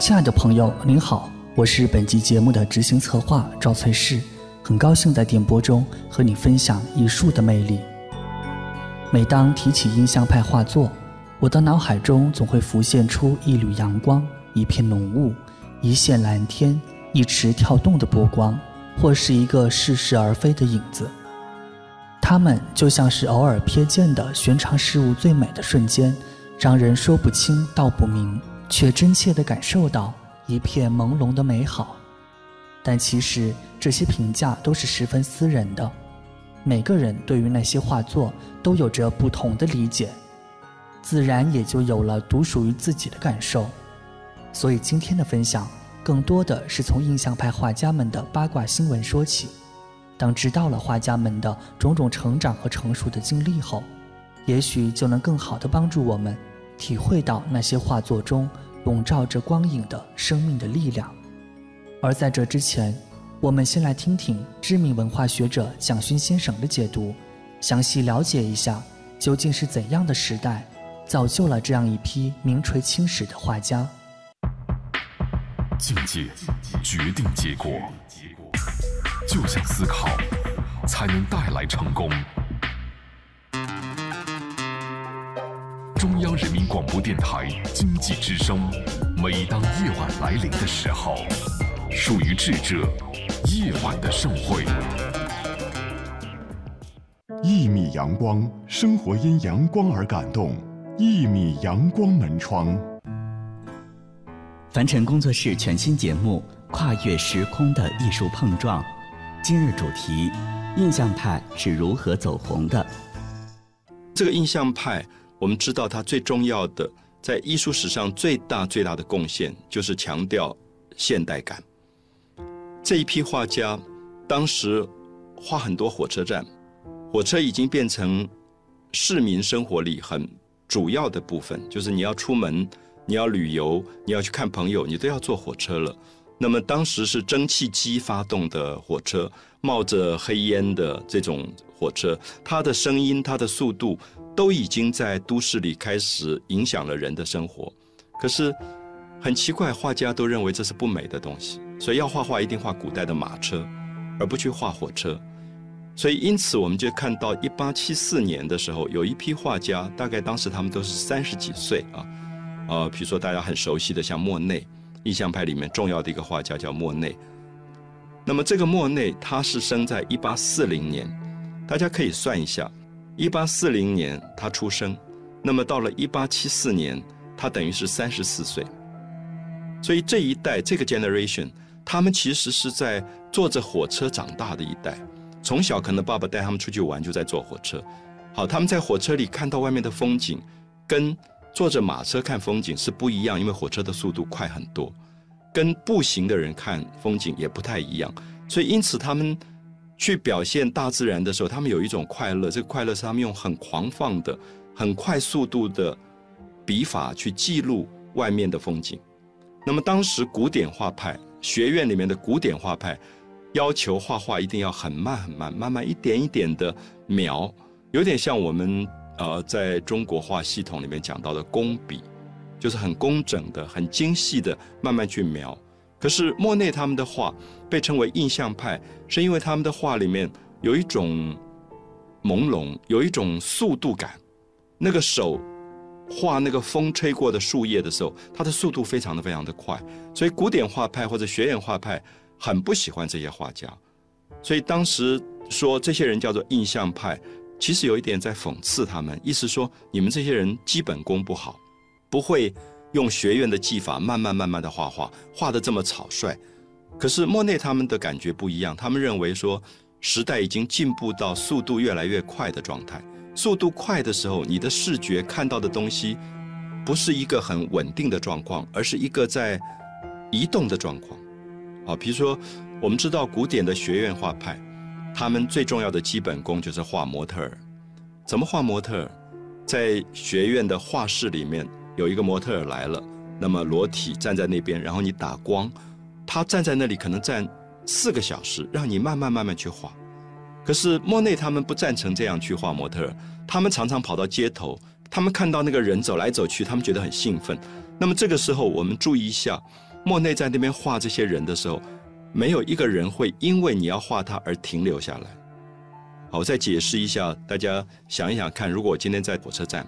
亲爱的朋友，您好，我是本集节目的执行策划赵翠氏，很高兴在电波中和你分享艺术的魅力。每当提起印象派画作，我的脑海中总会浮现出一缕阳光、一片浓雾、一线蓝天、一池跳动的波光，或是一个似是而非的影子。它们就像是偶尔瞥见的寻常事物最美的瞬间，让人说不清道不明，却真切地感受到一片朦胧的美好。但其实这些评价都是十分私人的，每个人对于那些画作都有着不同的理解，自然也就有了独属于自己的感受。所以今天的分享，更多的是从印象派画家们的八卦新闻说起。当知道了画家们的种种成长和成熟的经历后，也许就能更好地帮助我们体会到那些画作中笼罩着光影的生命的力量。而在这之前，我们先来听听知名文化学者蒋勋先生的解读，详细了解一下究竟是怎样的时代造就了这样一批名垂青史的画家。境界决定结果。就像思考，才能带来成功。中央人民广播电台经济之声，每当夜晚来临的时候，属于智者夜晚的盛会。一米阳光，生活因阳光而感动。一米阳光门窗。凡尘工作室全新节目《跨越时空的艺术碰撞》。今日主题：印象派是如何走红的？这个印象派，我们知道他最重要的，在艺术史上最大最大的贡献，就是强调现代感。这一批画家，当时画很多火车站，火车已经变成市民生活里很主要的部分，就是你要出门，你要旅游，你要去看朋友，你都要坐火车了。那么当时是蒸汽机发动的火车，冒着黑烟的这种火车，它的声音、它的速度都已经在都市里开始影响了人的生活。可是很奇怪，画家都认为这是不美的东西，所以要画画一定画古代的马车，而不去画火车。所以因此我们就看到一八七四年的时候，有一批画家，大概当时他们都是三十几岁啊，呃，比如说大家很熟悉的像莫内。印象派里面重要的一个画家叫莫内。那么这个莫内他是生在一八四零年，大家可以算一下，一八四零年他出生，那么到了一八七四年，他等于是三十四岁。所以这一代这个 generation，他们其实是在坐着火车长大的一代，从小可能爸爸带他们出去玩就在坐火车，好，他们在火车里看到外面的风景，跟。坐着马车看风景是不一样，因为火车的速度快很多，跟步行的人看风景也不太一样。所以，因此他们去表现大自然的时候，他们有一种快乐。这个快乐是他们用很狂放的、很快速度的笔法去记录外面的风景。那么，当时古典画派学院里面的古典画派要求画画一定要很慢很慢，慢慢一点一点的描，有点像我们。呃，在中国画系统里面讲到的工笔，就是很工整的、很精细的，慢慢去描。可是莫内他们的画被称为印象派，是因为他们的画里面有一种朦胧，有一种速度感。那个手画那个风吹过的树叶的时候，它的速度非常的非常的快。所以古典画派或者学院画派很不喜欢这些画家，所以当时说这些人叫做印象派。其实有一点在讽刺他们，意思说你们这些人基本功不好，不会用学院的技法慢慢慢慢的画画，画的这么草率。可是莫内他们的感觉不一样，他们认为说时代已经进步到速度越来越快的状态，速度快的时候，你的视觉看到的东西不是一个很稳定的状况，而是一个在移动的状况。好，比如说我们知道古典的学院画派。他们最重要的基本功就是画模特儿。怎么画模特儿？在学院的画室里面有一个模特儿来了，那么裸体站在那边，然后你打光，他站在那里可能站四个小时，让你慢慢慢慢去画。可是莫内他们不赞成这样去画模特儿，他们常常跑到街头，他们看到那个人走来走去，他们觉得很兴奋。那么这个时候我们注意一下，莫内在那边画这些人的时候，没有一个人会因为你要画他而停留下来。好，我再解释一下，大家想一想看，如果我今天在火车站，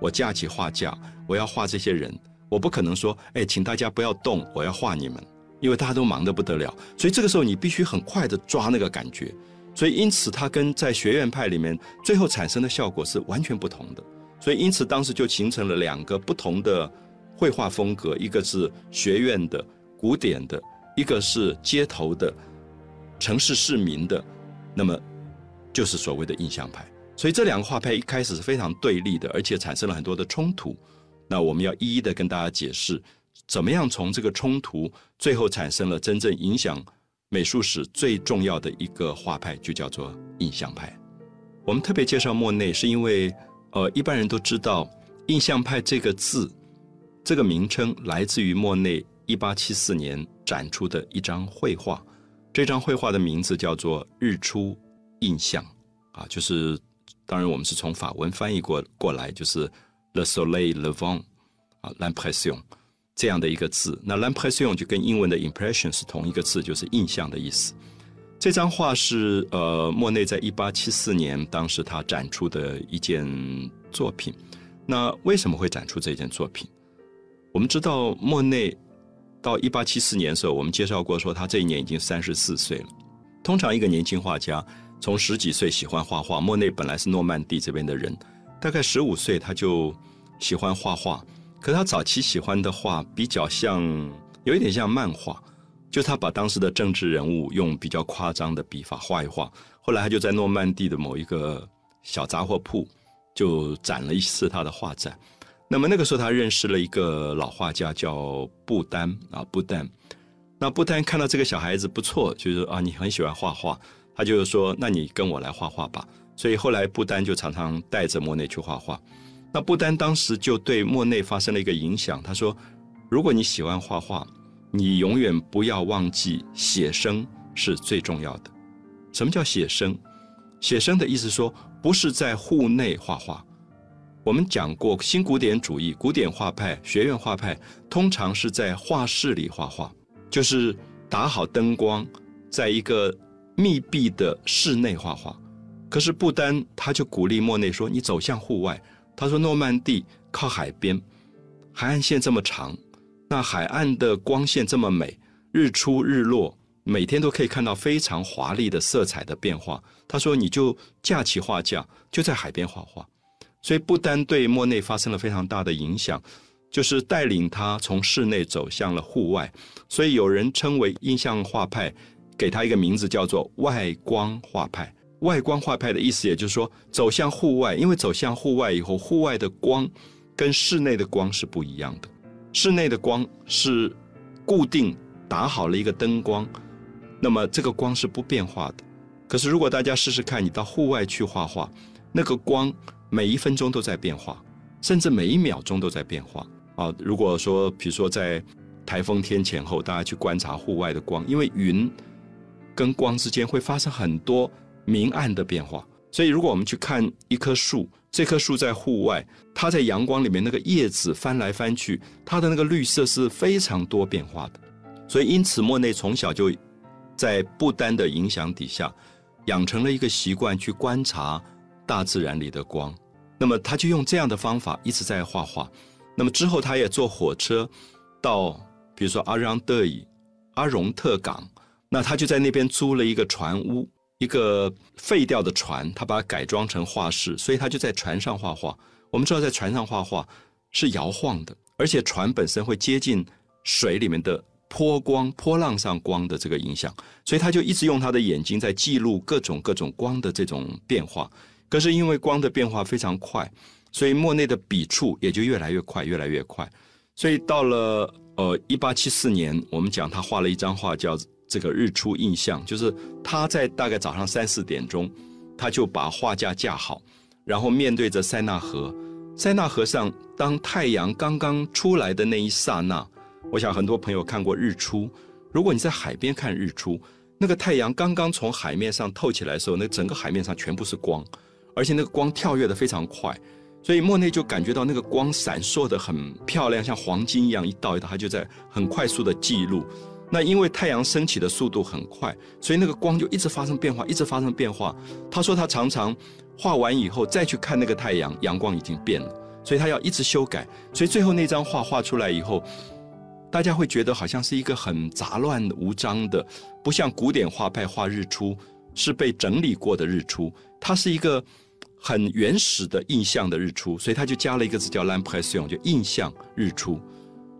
我架起画架，我要画这些人，我不可能说，哎，请大家不要动，我要画你们，因为大家都忙得不得了。所以这个时候你必须很快的抓那个感觉。所以因此，它跟在学院派里面最后产生的效果是完全不同的。所以因此，当时就形成了两个不同的绘画风格，一个是学院的古典的，一个是街头的城市市民的。那么。就是所谓的印象派，所以这两个画派一开始是非常对立的，而且产生了很多的冲突。那我们要一一的跟大家解释，怎么样从这个冲突最后产生了真正影响美术史最重要的一个画派，就叫做印象派。我们特别介绍莫内，是因为呃，一般人都知道印象派这个字，这个名称来自于莫内一八七四年展出的一张绘画，这张绘画的名字叫做《日出》。印象啊，就是当然我们是从法文翻译过过来，就是 le soleil levant 啊，l'impression 这样的一个字。那 l'impression 就跟英文的 impression 是同一个字，就是印象的意思。这张画是呃莫内在一八七四年当时他展出的一件作品。那为什么会展出这件作品？我们知道莫内到一八七四年的时候，我们介绍过说他这一年已经三十四岁了。通常一个年轻画家。从十几岁喜欢画画，莫内本来是诺曼底这边的人，大概十五岁他就喜欢画画。可他早期喜欢的画比较像，有一点像漫画，就他把当时的政治人物用比较夸张的笔法画一画。后来他就在诺曼底的某一个小杂货铺就展了一次他的画展。那么那个时候他认识了一个老画家叫布丹啊，布丹。那布丹看到这个小孩子不错，就是啊，你很喜欢画画。他就是说，那你跟我来画画吧。所以后来布丹就常常带着莫内去画画。那布丹当时就对莫内发生了一个影响。他说：“如果你喜欢画画，你永远不要忘记写生是最重要的。什么叫写生？写生的意思说，不是在户内画画。我们讲过新古典主义、古典画派、学院画派，通常是在画室里画画，就是打好灯光，在一个。”密闭的室内画画，可是不丹他就鼓励莫内说：“你走向户外。”他说：“诺曼底靠海边，海岸线这么长，那海岸的光线这么美，日出日落，每天都可以看到非常华丽的色彩的变化。”他说：“你就架起画架，就在海边画画。”所以不丹对莫内发生了非常大的影响，就是带领他从室内走向了户外。所以有人称为印象画派。给他一个名字叫做外光画派。外光画派的意思，也就是说走向户外，因为走向户外以后，户外的光跟室内的光是不一样的。室内的光是固定打好了一个灯光，那么这个光是不变化的。可是如果大家试试看，你到户外去画画，那个光每一分钟都在变化，甚至每一秒钟都在变化啊。如果说，比如说在台风天前后，大家去观察户外的光，因为云。跟光之间会发生很多明暗的变化，所以如果我们去看一棵树，这棵树在户外，它在阳光里面那个叶子翻来翻去，它的那个绿色是非常多变化的。所以因此，莫内从小就在不丹的影响底下，养成了一个习惯去观察大自然里的光。那么他就用这样的方法一直在画画。那么之后，他也坐火车到，比如说阿让德伊、阿荣特港。那他就在那边租了一个船屋，一个废掉的船，他把它改装成画室，所以他就在船上画画。我们知道，在船上画画是摇晃的，而且船本身会接近水里面的波光、波浪上光的这个影响，所以他就一直用他的眼睛在记录各种各种光的这种变化。可是因为光的变化非常快，所以莫内的笔触也就越来越快，越来越快。所以到了呃一八七四年，我们讲他画了一张画叫。这个日出印象，就是他在大概早上三四点钟，他就把画架架好，然后面对着塞纳河。塞纳河上，当太阳刚刚出来的那一刹那，我想很多朋友看过日出。如果你在海边看日出，那个太阳刚刚从海面上透起来的时候，那整个海面上全部是光，而且那个光跳跃的非常快。所以莫内就感觉到那个光闪烁的很漂亮，像黄金一样，一道一道，他就在很快速的记录。那因为太阳升起的速度很快，所以那个光就一直发生变化，一直发生变化。他说他常常画完以后再去看那个太阳，阳光已经变了，所以他要一直修改。所以最后那张画画出来以后，大家会觉得好像是一个很杂乱无章的，不像古典画派画日出是被整理过的日出，它是一个。很原始的印象的日出，所以他就加了一个字叫 “l'impression”，就印象日出。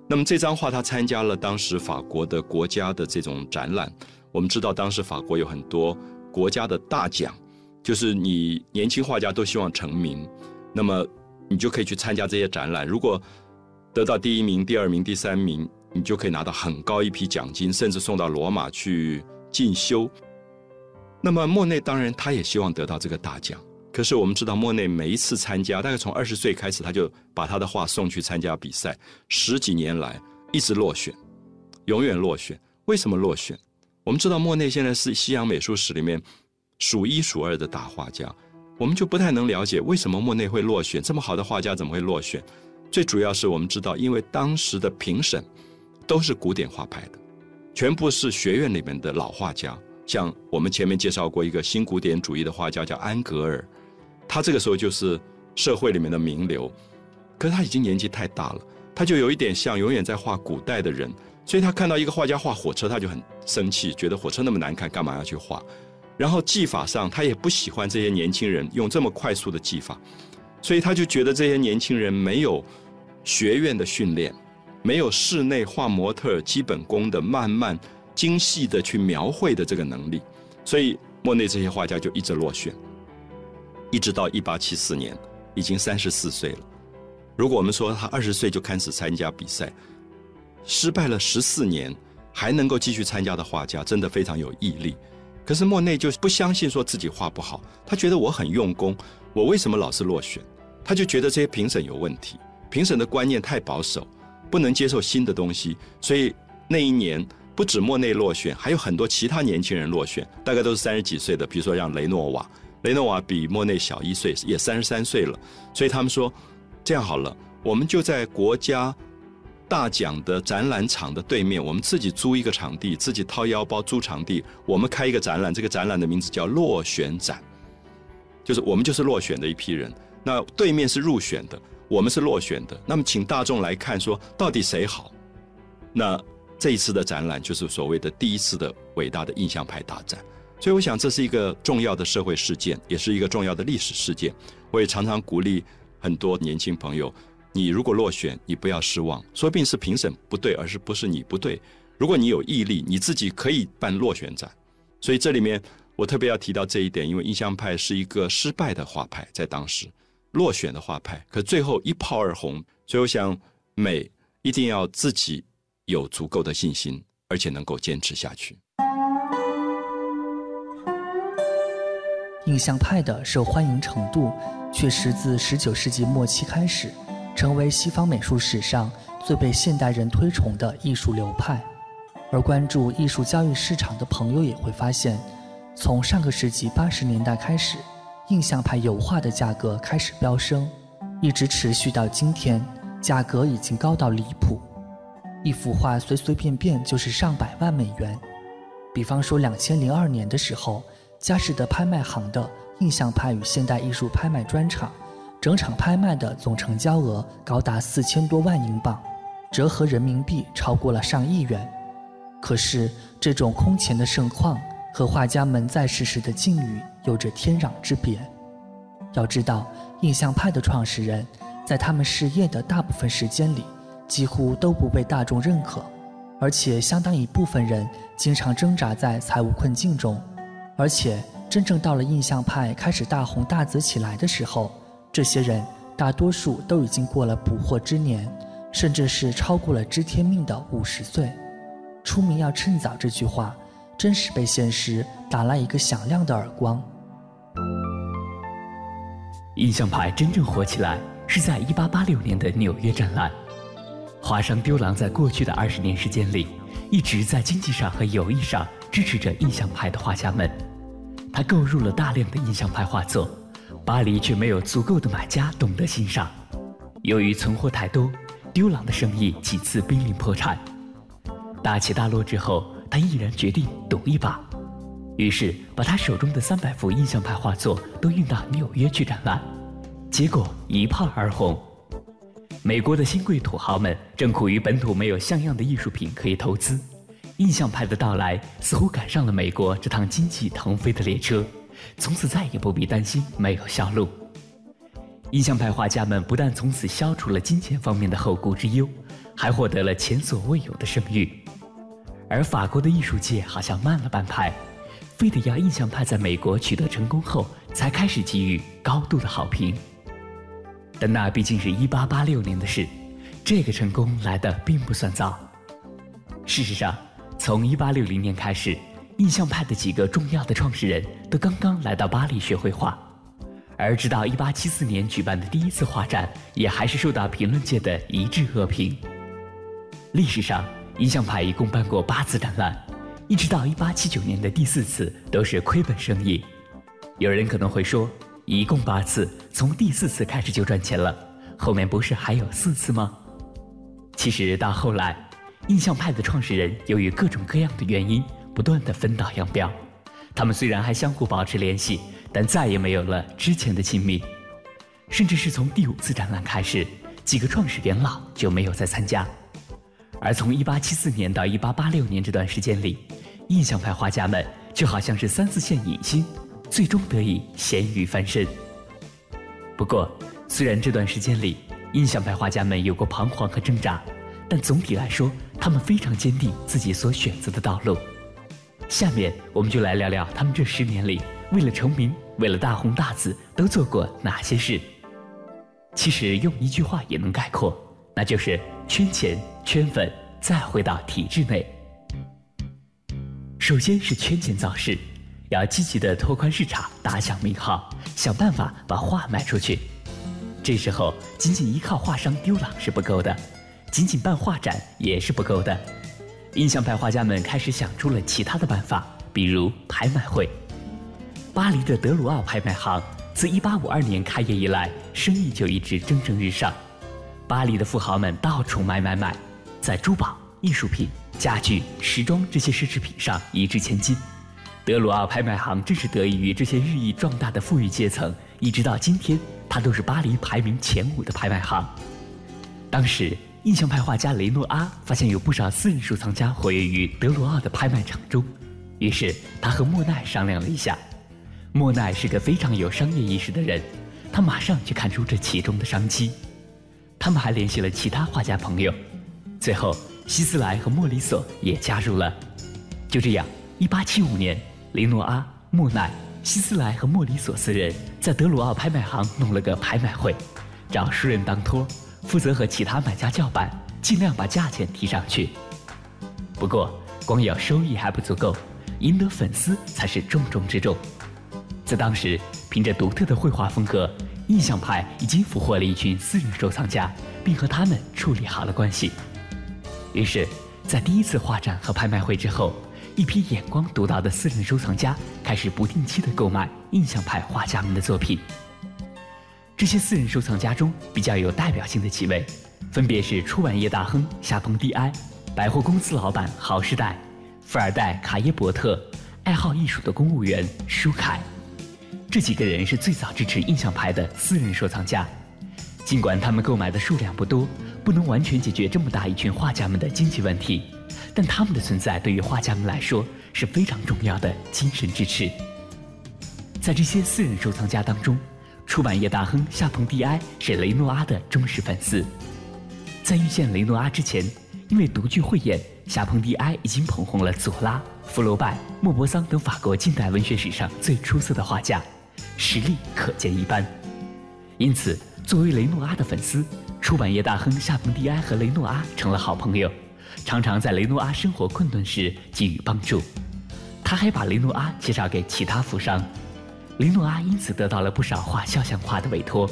那么这张画他参加了当时法国的国家的这种展览。我们知道当时法国有很多国家的大奖，就是你年轻画家都希望成名，那么你就可以去参加这些展览。如果得到第一名、第二名、第三名，你就可以拿到很高一批奖金，甚至送到罗马去进修。那么莫内当然他也希望得到这个大奖。可是我们知道，莫内每一次参加，大概从二十岁开始，他就把他的画送去参加比赛。十几年来一直落选，永远落选。为什么落选？我们知道莫内现在是西洋美术史里面数一数二的大画家，我们就不太能了解为什么莫内会落选。这么好的画家怎么会落选？最主要是我们知道，因为当时的评审都是古典画派的，全部是学院里面的老画家。像我们前面介绍过一个新古典主义的画家叫安格尔。他这个时候就是社会里面的名流，可是他已经年纪太大了，他就有一点像永远在画古代的人，所以他看到一个画家画火车，他就很生气，觉得火车那么难看，干嘛要去画？然后技法上他也不喜欢这些年轻人用这么快速的技法，所以他就觉得这些年轻人没有学院的训练，没有室内画模特基本功的慢慢精细的去描绘的这个能力，所以莫内这些画家就一直落选。一直到一八七四年，已经三十四岁了。如果我们说他二十岁就开始参加比赛，失败了十四年还能够继续参加的画家，真的非常有毅力。可是莫内就不相信说自己画不好，他觉得我很用功，我为什么老是落选？他就觉得这些评审有问题，评审的观念太保守，不能接受新的东西。所以那一年不止莫内落选，还有很多其他年轻人落选，大概都是三十几岁的，比如说让雷诺瓦。雷诺瓦比莫内小一岁，也三十三岁了，所以他们说，这样好了，我们就在国家大奖的展览场的对面，我们自己租一个场地，自己掏腰包租场地，我们开一个展览，这个展览的名字叫落选展，就是我们就是落选的一批人，那对面是入选的，我们是落选的，那么请大众来看，说到底谁好？那这一次的展览就是所谓的第一次的伟大的印象派大战。所以我想这是一个重要的社会事件，也是一个重要的历史事件。我也常常鼓励很多年轻朋友：你如果落选，你不要失望，说不定是评审不对，而是不是你不对。如果你有毅力，你自己可以办落选展。所以这里面我特别要提到这一点，因为印象派是一个失败的画派，在当时落选的画派，可最后一炮而红。所以我想，美一定要自己有足够的信心，而且能够坚持下去。印象派的受欢迎程度，确实自19世纪末期开始，成为西方美术史上最被现代人推崇的艺术流派。而关注艺术交易市场的朋友也会发现，从上个世纪80年代开始，印象派油画的价格开始飙升，一直持续到今天，价格已经高到离谱。一幅画随随便便就是上百万美元。比方说2002年的时候。佳士得拍卖行的印象派与现代艺术拍卖专场，整场拍卖的总成交额高达四千多万英镑，折合人民币超过了上亿元。可是，这种空前的盛况和画家们在世时的境遇有着天壤之别。要知道，印象派的创始人在他们事业的大部分时间里，几乎都不被大众认可，而且相当一部分人经常挣扎在财务困境中。而且，真正到了印象派开始大红大紫起来的时候，这些人大多数都已经过了不惑之年，甚至是超过了知天命的五十岁。出名要趁早这句话，真是被现实打了一个响亮的耳光。印象派真正火起来是在1886年的纽约展览。华商丢郎在过去的二十年时间里，一直在经济上和友谊上支持着印象派的画家们。他购入了大量的印象派画作，巴黎却没有足够的买家懂得欣赏。由于存货太多，丢朗的生意几次濒临破产。大起大落之后，他毅然决定赌一把，于是把他手中的三百幅印象派画作都运到纽约去展览，结果一炮而红。美国的新贵土豪们正苦于本土没有像样的艺术品可以投资，印象派的到来似乎赶上了美国这趟经济腾飞的列车，从此再也不必担心没有销路。印象派画家们不但从此消除了金钱方面的后顾之忧，还获得了前所未有的声誉。而法国的艺术界好像慢了半拍，非得要印象派在美国取得成功后，才开始给予高度的好评。但那毕竟是一八八六年的事，这个成功来的并不算早。事实上，从一八六零年开始，印象派的几个重要的创始人都刚刚来到巴黎学绘画，而直到一八七四年举办的第一次画展，也还是受到评论界的一致恶评。历史上，印象派一共办过八次展览，一直到一八七九年的第四次都是亏本生意。有人可能会说。一共八次，从第四次开始就赚钱了，后面不是还有四次吗？其实到后来，印象派的创始人由于各种各样的原因，不断的分道扬镳。他们虽然还相互保持联系，但再也没有了之前的亲密。甚至是从第五次展览开始，几个创始元老就没有再参加。而从1874年到1886年这段时间里，印象派画家们就好像是三四线影星。最终得以咸鱼翻身。不过，虽然这段时间里印象派画家们有过彷徨和挣扎，但总体来说，他们非常坚定自己所选择的道路。下面，我们就来聊聊他们这十年里为了成名、为了大红大紫都做过哪些事。其实用一句话也能概括，那就是圈钱、圈粉，再回到体制内。首先是圈钱造势。要积极的拓宽市场，打响名号，想办法把画卖出去。这时候，仅仅依靠画商丢了是不够的，仅仅办画展也是不够的。印象派画家们开始想出了其他的办法，比如拍卖会。巴黎的德鲁奥拍卖行自1852年开业以来，生意就一直蒸蒸日上。巴黎的富豪们到处买买买，在珠宝、艺术品、家具、时装这些奢侈品上一掷千金。德鲁奥拍卖行正是得益于这些日益壮大的富裕阶层，一直到今天，它都是巴黎排名前五的拍卖行。当时，印象派画家雷诺阿发现有不少私人收藏家活跃于德鲁奥的拍卖场中，于是他和莫奈商量了一下。莫奈是个非常有商业意识的人，他马上就看出这其中的商机。他们还联系了其他画家朋友，最后希斯莱和莫里索也加入了。就这样，一八七五年。雷诺阿、莫奈、希斯莱和莫里索四人在德鲁奥拍卖行弄了个拍卖会，找熟人当托，负责和其他买家叫板，尽量把价钱提上去。不过，光有收益还不足够，赢得粉丝才是重中之重。在当时，凭着独特的绘画风格，印象派已经俘获了一群私人收藏家，并和他们处理好了关系。于是，在第一次画展和拍卖会之后。一批眼光独到的私人收藏家开始不定期的购买印象派画家们的作品。这些私人收藏家中比较有代表性的几位，分别是出版业大亨夏彭蒂埃、百货公司老板豪士代、富二代卡耶伯特、爱好艺术的公务员舒凯。这几个人是最早支持印象派的私人收藏家。尽管他们购买的数量不多，不能完全解决这么大一群画家们的经济问题。但他们的存在对于画家们来说是非常重要的精神支持。在这些私人收藏家当中，出版业大亨夏彭蒂埃是雷诺阿的忠实粉丝。在遇见雷诺阿之前，因为独具慧眼，夏彭蒂埃已经捧红了佐拉、福楼拜、莫泊桑等法国近代文学史上最出色的画家，实力可见一斑。因此，作为雷诺阿的粉丝，出版业大亨夏彭蒂埃和雷诺阿成了好朋友。常常在雷诺阿生活困顿时给予帮助，他还把雷诺阿介绍给其他富商，雷诺阿因此得到了不少画肖像画的委托。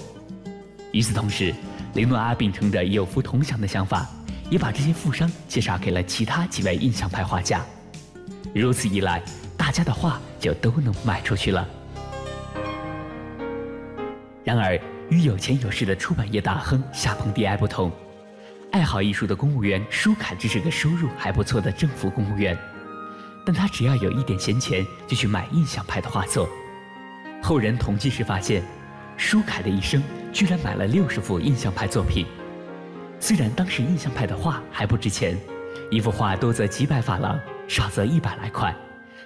与此同时，雷诺阿秉承着有福同享的想法，也把这些富商介绍给了其他几位印象派画家。如此一来，大家的画就都能卖出去了。然而，与有钱有势的出版业大亨夏彭蒂埃不同，爱好艺术的公务员舒凯只是个收入还不错的政府公务员，但他只要有一点闲钱，就去买印象派的画作。后人统计时发现，舒凯的一生居然买了六十幅印象派作品。虽然当时印象派的画还不值钱，一幅画多则几百法郎，少则一百来块。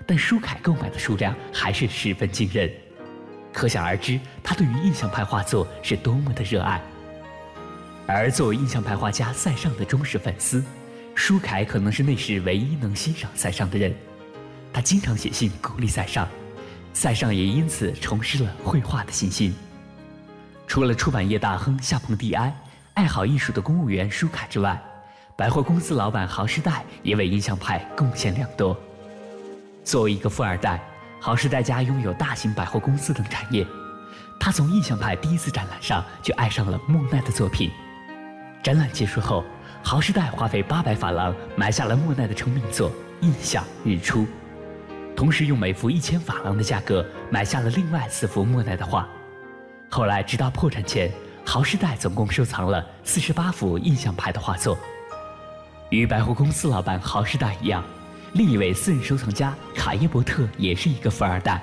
但舒凯购买的数量还是十分惊人，可想而知，他对于印象派画作是多么的热爱。而作为印象派画家塞尚的忠实粉丝，舒凯可能是那时唯一能欣赏塞尚的人。他经常写信鼓励塞尚，塞尚也因此重拾了绘画的信心。除了出版业大亨夏彭蒂埃，爱好艺术的公务员舒凯之外，百货公司老板豪士代也为印象派贡献良多。作为一个富二代，豪士代家拥有大型百货公司等产业。他从印象派第一次展览上就爱上了莫奈的作品。展览结束后，豪士代花费八百法郎买下了莫奈的成名作《印象日出》，同时用每幅一千法郎的价格买下了另外四幅莫奈的画。后来，直到破产前，豪士代总共收藏了四十八幅印象派的画作。与百货公司老板豪士代一样。另一位私人收藏家卡耶伯特也是一个富二代。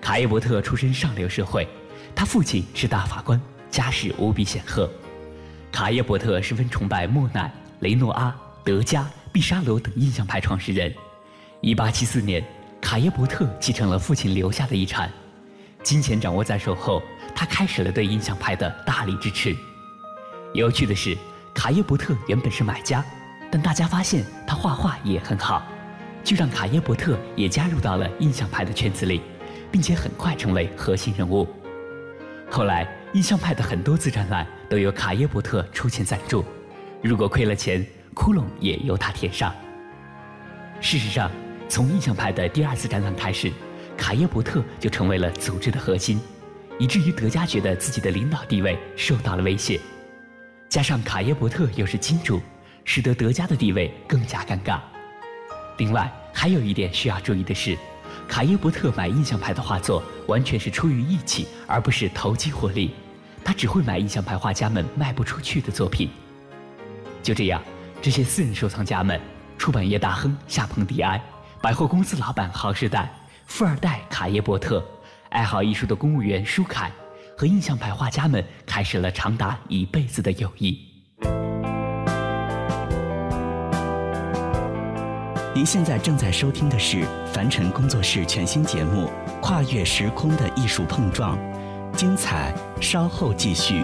卡耶伯特出身上流社会，他父亲是大法官，家世无比显赫。卡耶伯特十分崇拜莫奈、雷诺阿、德加、毕沙罗等印象派创始人。1874年，卡耶伯特继承了父亲留下的遗产，金钱掌握在手后，他开始了对印象派的大力支持。有趣的是，卡耶伯特原本是买家。但大家发现他画画也很好，就让卡耶伯特也加入到了印象派的圈子里，并且很快成为核心人物。后来，印象派的很多次展览都由卡耶伯特出钱赞助，如果亏了钱，窟窿也由他填上。事实上，从印象派的第二次展览开始，卡耶伯特就成为了组织的核心，以至于德加觉得自己的领导地位受到了威胁，加上卡耶伯特又是金主。使得德加的地位更加尴尬。另外，还有一点需要注意的是，卡耶伯特买印象派的画作完全是出于义气，而不是投机获利。他只会买印象派画家们卖不出去的作品。就这样，这些私人收藏家们、出版业大亨夏彭蒂埃、百货公司老板豪士代、富二代卡耶伯特、爱好艺术的公务员舒凯和印象派画家们开始了长达一辈子的友谊。您现在正在收听的是凡尘工作室全新节目《跨越时空的艺术碰撞》，精彩稍后继续。